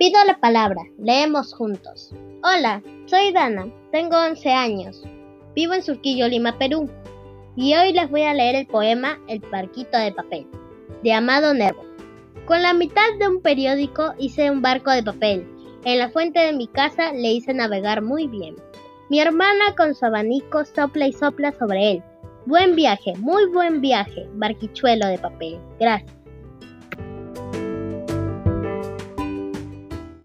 Pido la palabra, leemos juntos. Hola, soy Dana, tengo 11 años. Vivo en Surquillo, Lima, Perú. Y hoy les voy a leer el poema El parquito de papel, de Amado Nervo. Con la mitad de un periódico hice un barco de papel. En la fuente de mi casa le hice navegar muy bien. Mi hermana con su abanico sopla y sopla sobre él. Buen viaje, muy buen viaje, barquichuelo de papel. Gracias.